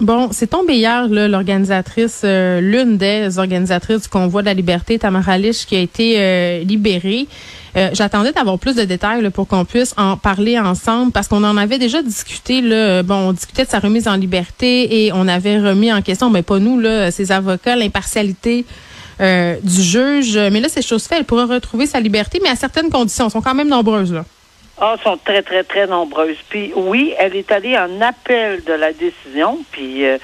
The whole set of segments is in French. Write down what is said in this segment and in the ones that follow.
Bon, c'est tombé hier, l'organisatrice, euh, l'une des organisatrices du convoi de la liberté, Tamara Lich, qui a été euh, libérée. Euh, J'attendais d'avoir plus de détails là, pour qu'on puisse en parler ensemble parce qu'on en avait déjà discuté. Là, bon, on discutait de sa remise en liberté et on avait remis en question, mais pas nous, là, ses avocats, l'impartialité du juge. Mais là, c'est chose faite. Elle pourra retrouver sa liberté, mais à certaines conditions. Elles sont quand même nombreuses. Ah, sont très, très, très nombreuses. Puis oui, elle est allée en appel de la décision, puis euh,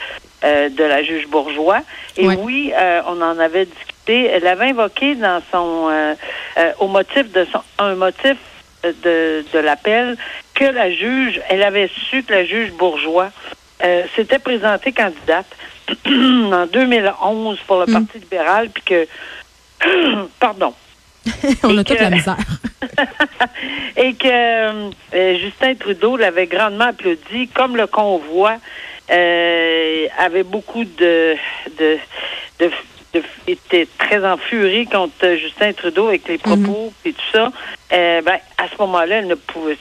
euh, de la juge bourgeois. Et oui, euh, on en avait discuté. Elle avait invoqué dans son euh, euh, au motif de son un motif de, de l'appel que la juge, elle avait su que la juge bourgeois euh, s'était présentée candidate en 2011 pour le Mm. Parti libéral, puis que pardon. on a toute la misère. et que euh, Justin Trudeau l'avait grandement applaudi, comme le convoi euh, avait beaucoup de, de, était très en furie contre Justin Trudeau avec les propos et tout ça. Euh, ben, à ce moment-là, elle ne pouvait,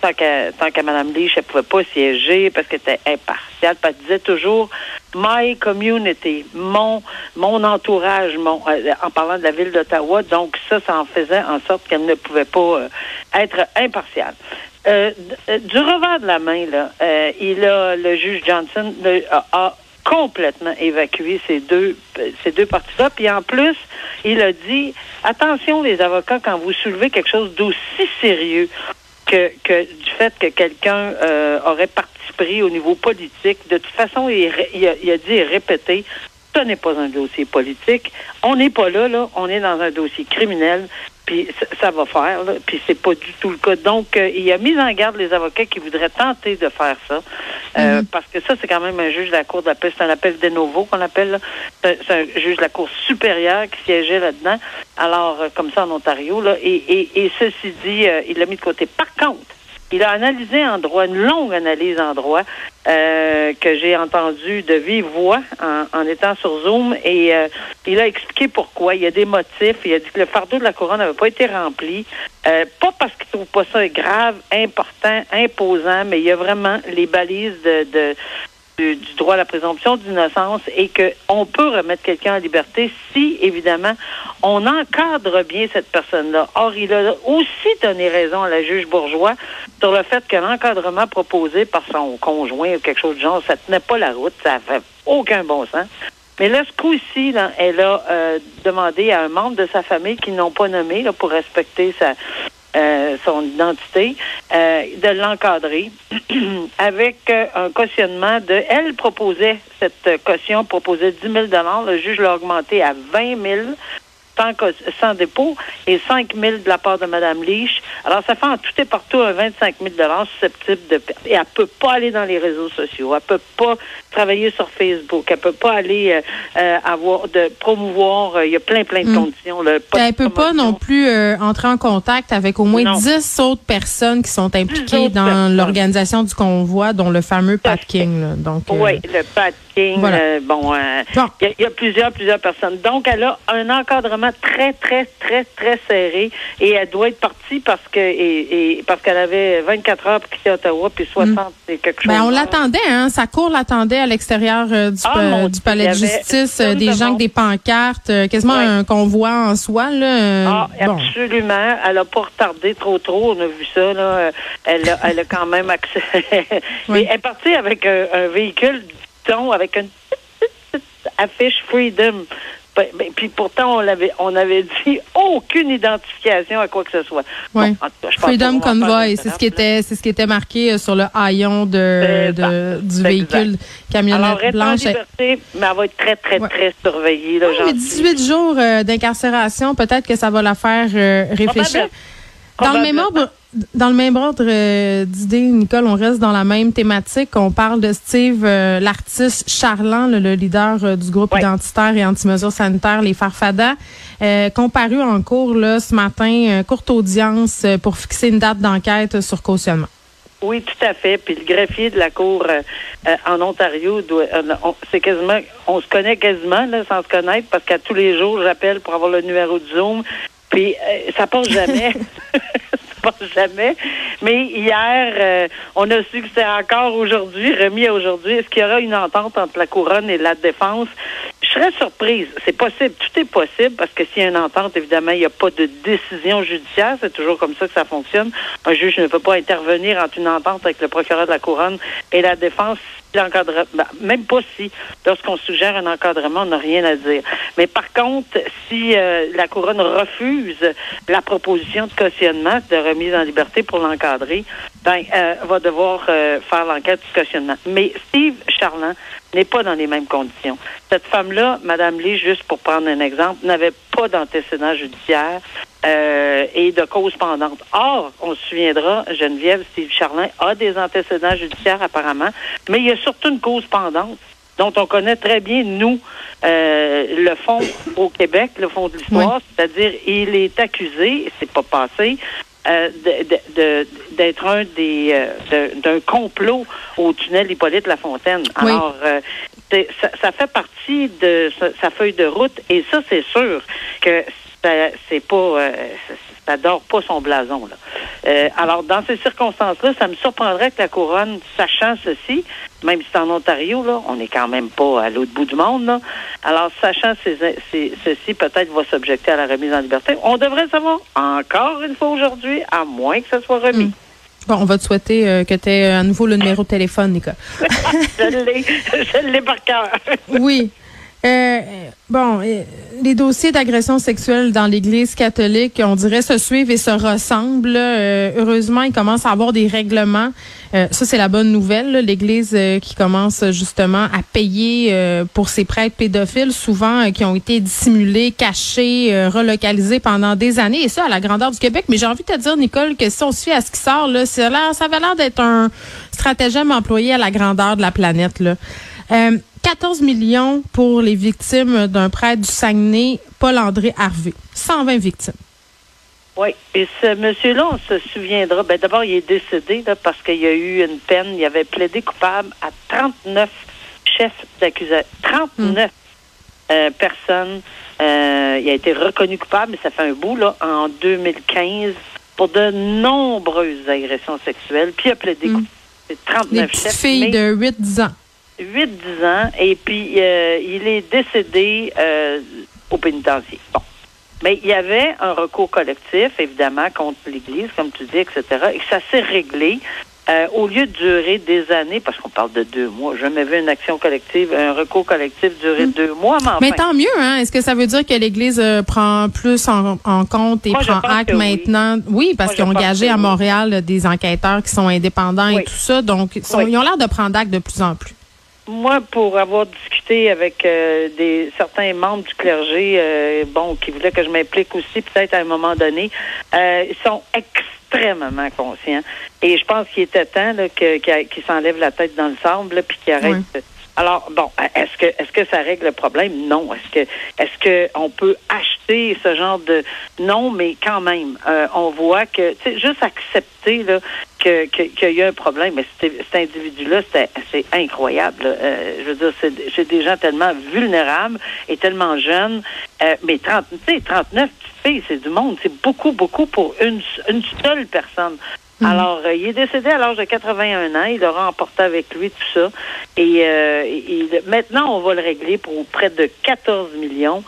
tant qu'à tant qu'à Mme Leach, elle pouvait pas siéger parce qu'elle était impartiale. Elle disait toujours my community, mon mon entourage, mon euh, en parlant de la ville d'Ottawa. Donc ça, ça en faisait en sorte qu'elle ne pouvait pas euh, être impartiale. Euh, euh, du revers de la main, là, euh, il a le juge Johnson le- a, a complètement évacué ces deux ces deux parties-là. Puis en plus, il a dit attention les avocats quand vous soulevez quelque chose d'aussi sérieux que, que du fait que quelqu'un euh, aurait participé au niveau politique. De toute façon, il a, il a dit et répété ce n'est pas un dossier politique. On n'est pas là, là. On est dans un dossier criminel. Puis ça, va faire, là. Puis c'est pas du tout le cas. Donc, euh, il a mis en garde les avocats qui voudraient tenter de faire ça. Euh, Parce que ça, c'est quand même un juge de la Cour d'appel. C'est un appel de novo qu'on appelle. là. C'est c'est un juge de la Cour supérieure qui siégeait là-dedans. Alors, euh, comme ça en Ontario, là. Et, et, et ceci dit, euh, il l'a mis de côté. Par contre, il a analysé en droit, une longue analyse en droit euh, que j'ai entendue de vive voix en, en étant sur Zoom et euh, il a expliqué pourquoi. Il y a des motifs. Il a dit que le fardeau de la couronne n'avait pas été rempli. Euh, pas parce qu'il trouve pas ça grave, important, imposant, mais il y a vraiment les balises de, de du, droit à la présomption d'innocence et que on peut remettre quelqu'un en liberté si, évidemment, on encadre bien cette personne-là. Or, il a aussi donné raison à la juge bourgeois sur le fait que l'encadrement proposé par son conjoint ou quelque chose du genre, ça tenait pas la route, ça fait aucun bon sens. Mais là, ce coup-ci, elle a euh, demandé à un membre de sa famille qu'ils n'ont pas nommé là, pour respecter sa, euh, son identité, euh, de l'encadrer. Avec euh, un cautionnement de... Elle proposait, cette caution proposait 10 000 Le juge l'a augmenté à 20 000 sans, sans dépôt et 5 000 de la part de Mme Leach. Alors, ça fait en tout et partout un 25 000 susceptible de perte. Et elle peut pas aller dans les réseaux sociaux. Elle peut pas travailler sur Facebook. Elle peut pas aller euh, euh, avoir de promouvoir. euh, Il y a plein, plein de Mm. conditions. là. Pas de Elle peut pas non plus entrer en contact avec au moins Non. 10 autres personnes qui sont impliquées dans l'organisation du convoi, dont le fameux Tout à Pat King. là. Donc, Oui, le Pat Voilà. euh, bon, euh, Bon. il y, a- il y a plusieurs, plusieurs personnes. Donc, elle a un encadrement très, très, très, très serré et elle doit être partie parce que et, et parce qu'elle avait 24 heures pour quitter Ottawa puis 60 et quelque chose. Ben, on l'attendait, hein. Sa cour l'attendait à l'extérieur euh, du, Ah, pa- du palais de justice, des de gens avec des pancartes, quasiment Ouais. un convoi en soi, là. Ah, bon. absolument. Elle a pas retardé trop trop. On a vu ça, là. Elle a, elle a quand même accès. Oui. Elle est partie avec un, un véhicule, avec une petite, petite affiche Freedom. Ben, Puis pourtant, on l'avait, on avait dit aucune identification à quoi que ce soit. Bon, Ouais. en tout cas, je pense Freedom Convoy, c'est ce qui était, c'est ce qui était marqué euh, sur le haillon de, du véhicule Alors, camionnette elle est en blanche. liberté, mais elle va être très, très, Ouais. très surveillée. Là, Oui, j'en mais suis 18 jours euh, d'incarcération, peut-être que ça va la faire euh, réfléchir. Dans le, mémoire, dans le même ordre euh, d'idées, Nicole, on reste dans la même thématique. On parle de Steve, euh, l'artiste charlant, le, leader euh, du groupe identitaire et anti-mesures sanitaires, les Farfadas, comparu en cours là, ce matin, courte audience pour fixer une date d'enquête sur cautionnement. Oui, tout à fait. Puis le greffier de la cour en Ontario, c'est quasiment, on se connaît quasiment là, sans se connaître parce qu'à tous les jours, j'appelle pour avoir le numéro de Zoom. Puis ça passe jamais. jamais. Mais hier, euh, on a su que c'est encore aujourd'hui, remis aujourd'hui. Est-ce qu'il y aura une entente entre la couronne et la défense? Serais surprise. C'est possible. Tout est possible parce que s'il y a une entente, évidemment, il n'y a pas de décision judiciaire. C'est toujours comme ça que ça fonctionne. Un juge ne peut pas intervenir entre une entente avec le procureur de la couronne et la défense l'encadrement, ben, même pas si, lorsqu'on suggère un encadrement, on n'a rien à dire. Mais par contre, si euh, la couronne refuse la proposition de cautionnement, de remise en liberté pour l'encadrer, ben, euh, va devoir euh, faire l'enquête du cautionnement. Mais Steve Charland n'est pas dans les mêmes conditions. Cette femme-là, Madame Lee, juste pour prendre un exemple, n'avait pas d'antécédent judiciaire. Euh, et de cause pendante. Or, on se souviendra, Geneviève, Steve Charlin a des antécédents judiciaires apparemment, mais il y a surtout une cause pendante dont on connaît très bien, nous, euh, le fond au Québec, le fond de l'histoire, c'est-à-dire il est accusé, c'est pas passé, euh, d'être un des d'un complot au tunnel Hippolyte Lafontaine. Alors, ça, ça, fait partie de sa feuille de route et ça, c'est sûr que c'est pas ça dort pas son blason là. Euh, alors dans ces circonstances-là, ça me surprendrait que la couronne, sachant ceci, même si c'est en Ontario là, on n'est quand même pas à l'autre bout du monde là. Alors sachant ceci, peut-être va s'objecter à la remise en liberté. On devrait savoir encore une fois aujourd'hui, à moins que ça soit remis. Hmm. Bon, on va te souhaiter euh, que tu aies à nouveau le numéro de téléphone, je l'ai, je l'ai par cœur. oui. Euh, bon, euh, les dossiers d'agression sexuelle dans l'Église catholique, on dirait, se suivent et se ressemblent. Euh, heureusement, il commence à avoir des règlements. Euh, ça, c'est la bonne nouvelle. L'Église qui commence justement à payer pour ses prêtres pédophiles, souvent qui ont été dissimulés, cachés, relocalisés pendant des années. Et ça, à la grandeur du Québec. Mais j'ai envie de te dire, Nicole, que si on suit à ce qui sort, là, ça, ça avait l'air d'être un stratagème employé à la grandeur de la planète. Là. 14 millions pour les victimes d'un prêtre du Saguenay, Paul-André Harvey. 120 victimes. Oui, et ce monsieur-là, on se souviendra, ben d'abord, il est décédé là, parce qu'il y a eu une peine, il avait plaidé coupable à 39 chefs d'accusation. 39 euh, personnes. Euh, il a été reconnu coupable, mais ça fait un bout, là, en 2015, pour de nombreuses agressions sexuelles, puis il a plaidé mm. coupable. C'est 39 chefs. filles de 8-10 ans. 8-10 ans, et puis euh, il est décédé euh, au pénitencier. Bon. Mais il y avait un recours collectif, évidemment, contre l'Église, comme tu dis, etc., et ça s'est réglé. Euh, au lieu de durer des années, parce qu'on parle de deux mois, je jamais vu une action collective, un recours collectif durer hmm. deux mois. Mais, tant mieux, hein? Est-ce que ça veut dire que l'Église prend plus en, compte et prend acte maintenant? Oui, parce qu'ils ont engagé à Montréal des enquêteurs qui sont indépendants et tout ça, donc ils ont l'air de prendre acte de plus en plus moi, pour avoir discuté avec euh, des certains membres du clergé, euh, bon, qui voulaient que je m'implique aussi, peut-être à un moment donné, euh, ils sont extrêmement conscients. Et je pense qu'il était temps là, qu'ils s'enlèvent la tête dans le sable, puis qu'ils arrêtent. Alors, bon, est-ce que est-ce que ça règle le problème? Non. Est-ce que est-ce que on peut acheter ce genre de non, mais quand même, on voit que tu sais, juste accepter là, qu'il que, y a un problème. Mais cet, individu-là, c'est incroyable. Euh, je veux dire, c'est des gens tellement vulnérables et tellement jeunes. Euh, mais 30, 39 petites filles, c'est du monde. C'est beaucoup, beaucoup pour une, une seule personne. Mhm. Alors, euh, il est décédé à l'âge de 81 ans. Il aura emporté avec lui tout ça. Et, maintenant, on va le régler pour près de 14 millions.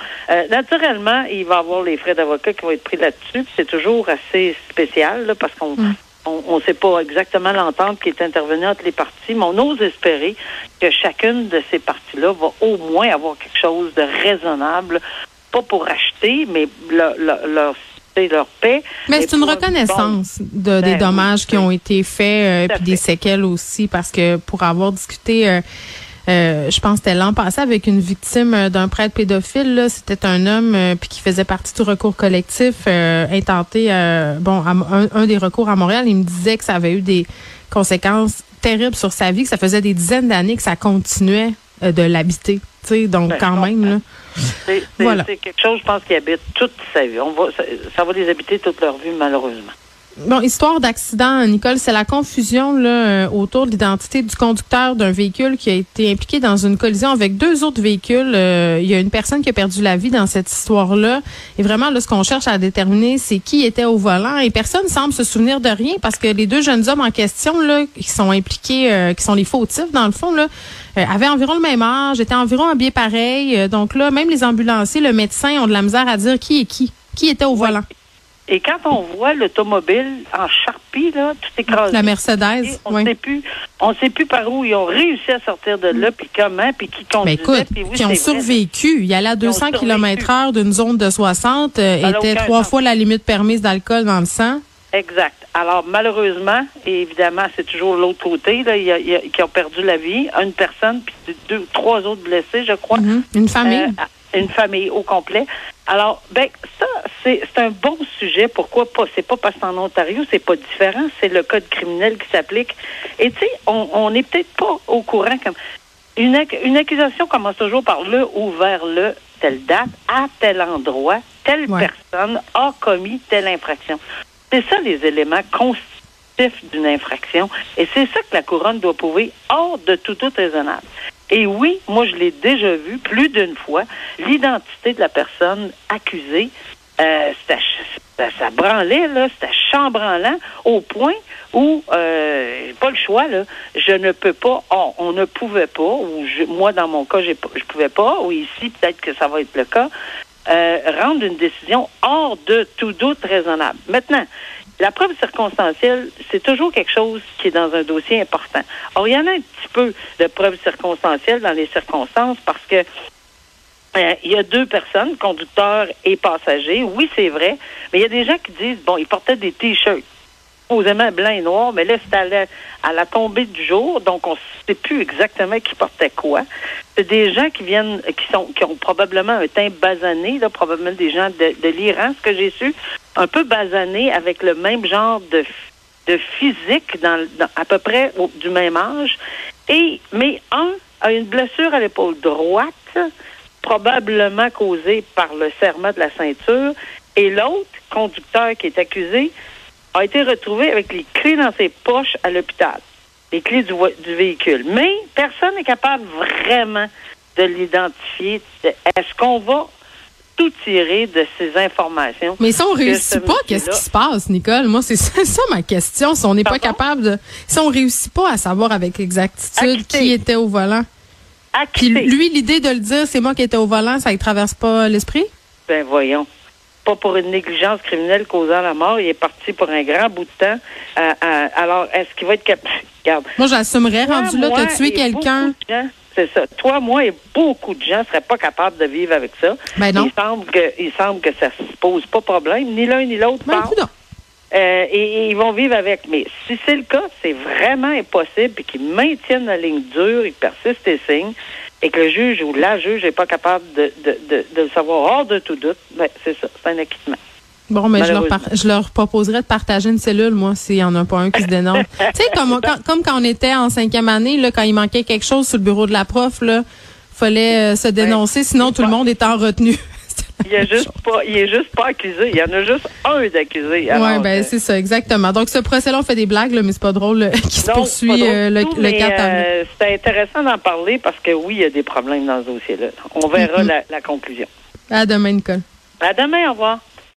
naturellement, il va avoir les frais d'avocat qui vont être pris là-dessus. C'est toujours assez spécial parce qu'on mhm on ne sait pas exactement l'entente qui est intervenue entre les parties, mais on ose espérer que chacune de ces parties-là va au moins avoir quelque chose de raisonnable, pas pour acheter, mais leur, leur, leur paix. Mais c'est une reconnaissance de, des ben dommages qui ont été faits, euh, puis des séquelles aussi, parce que pour avoir discuté... Euh, Euh, je pense que c'était l'an passé avec une victime d'un prêtre pédophile. C'était un homme puis qui faisait partie du recours collectif intenté. bon, un, un, des recours à Montréal, il me disait que ça avait eu des conséquences terribles sur sa vie, que ça faisait des dizaines d'années que ça continuait de l'habiter. Donc, ben, quand même, là. C'est voilà. quelque chose, je pense, qui habite toute sa vie. On va, ça, ça va les habiter toute leur vie, malheureusement. Bon, histoire d'accident, Nicole, c'est la confusion là, euh, autour de l'identité du conducteur d'un véhicule qui a été impliqué dans une collision avec deux autres véhicules. Euh, il y a une personne qui a perdu la vie dans cette histoire-là. Et vraiment, là, ce qu'on cherche à déterminer, c'est qui était au volant. Et personne semble se souvenir de rien parce que les deux jeunes hommes en question, là, qui sont impliqués, euh, qui sont les fautifs dans le fond, là, avaient environ le même âge, étaient environ un biais pareil. donc là, même les ambulanciers, le médecin ont de la misère à dire qui est qui, qui était au volant. Et quand on voit l'automobile en charpie, là, tout écrasé. La Mercedes, on ne sait plus, on sait plus par où ils ont réussi à sortir de là, puis comment, puis qui conduisait. Mais écoute, qui ont survécu. Il y allait à 200 km heure d'une zone de 60, euh, était trois fois la limite permise d'alcool dans le sang. Exact. Alors, malheureusement, et évidemment, c'est toujours l'autre côté, là, y a, qui ont perdu la vie. Une personne, puis deux, trois autres blessés, je crois. Mm-hmm. Une famille. Euh, une famille au complet. Alors, ben, ça, c'est un bon sujet. Pourquoi pas? C'est pas parce qu'en Ontario, c'est pas différent. C'est le code criminel qui s'applique. Et tu sais, on n'est peut-être pas au courant comme une, une accusation commence toujours par le ou vers le, telle date, à tel endroit, telle personne a commis telle infraction. C'est ça les éléments constitutifs d'une infraction. Et c'est ça que la couronne doit prouver hors de tout doute raisonnable. Et oui, moi, je l'ai déjà vu plus d'une fois, l'identité de la personne accusée, euh, ça, branlait, là, c'était chambranlant au point où, euh, pas le choix, là, je ne peux pas, on, ne pouvait pas, ou moi, dans mon cas, je je pouvais pas, ou ici, peut-être que ça va être le cas, euh, rendre une décision hors de tout doute raisonnable. Maintenant, la preuve circonstancielle, c'est toujours quelque chose qui est dans un dossier important. Or, il y en a un petit peu de preuves circonstancielles dans les circonstances parce que euh, il y a deux personnes, conducteur et passager. Oui, c'est vrai, mais il y a des gens qui disent, bon, ils portaient des t-shirts supposément blanc et noir, mais là, c'était à la, tombée du jour, donc on ne sait plus exactement qui portait quoi. C'est des gens qui viennent, qui sont, qui ont probablement un teint basané, là, probablement des gens de, l'Iran, ce que j'ai su, un peu basané avec le même genre de, de physique, dans, à peu près du même âge. Et, mais un a une blessure à l'épaule droite, probablement causée par le serment de la ceinture, et l'autre, conducteur qui est accusé, a été retrouvé avec les clés dans ses poches à l'hôpital, les clés du, du véhicule. Mais personne n'est capable vraiment de l'identifier. Est-ce qu'on va tout tirer de ces informations? Mais si on réussit pas, qu'est-ce qui se passe, Nicole? Moi, c'est ça, ma question. Si on n'est pas capable de. Si on réussit pas à savoir avec exactitude qui était au volant. Puis lui, l'idée de le dire, c'est moi qui étais au volant, ça ne traverse pas l'esprit? Ben voyons pas pour une négligence criminelle causant la mort. Il est parti pour un grand bout de temps. Euh, euh, alors, est-ce qu'il va être capable? Moi, j'assumerais, rendu là, as tué quelqu'un. C'est ça. Toi, moi et beaucoup de gens ne seraient pas capables de vivre avec ça. Ben non. Il semble que, il semble que ça ne se pose pas problème. Ni l'un ni l'autre. Ben, euh, et, et, ils vont vivre avec. Mais si c'est le cas, c'est vraiment impossible et qu'ils maintiennent la ligne dure, ils persistent et signent et que le juge ou la juge n'est pas capable de, de, de, de, le savoir hors de tout doute, ben, c'est ça, c'est un acquittement. Bon, mais je leur, je leur proposerais de partager une cellule, moi, s'il n'y en a pas un qui se dénonce. tu sais, comme, comme quand on était en cinquième année, là, quand il manquait quelque chose sur le bureau de la prof, là, fallait euh, se dénoncer, sinon tout le monde était en retenue. Il est juste pas, il est juste pas accusé. Il y en a juste un d'accusé. Oui, ben c'est ça, exactement. Donc ce procès-là, on fait des blagues, là, mais c'est pas drôle qui se poursuit euh, le, le 4 euh, C'est intéressant d'en parler parce que oui, il y a des problèmes dans ce dossier-là. On verra la, la conclusion. À demain, Nicole. À demain, au revoir.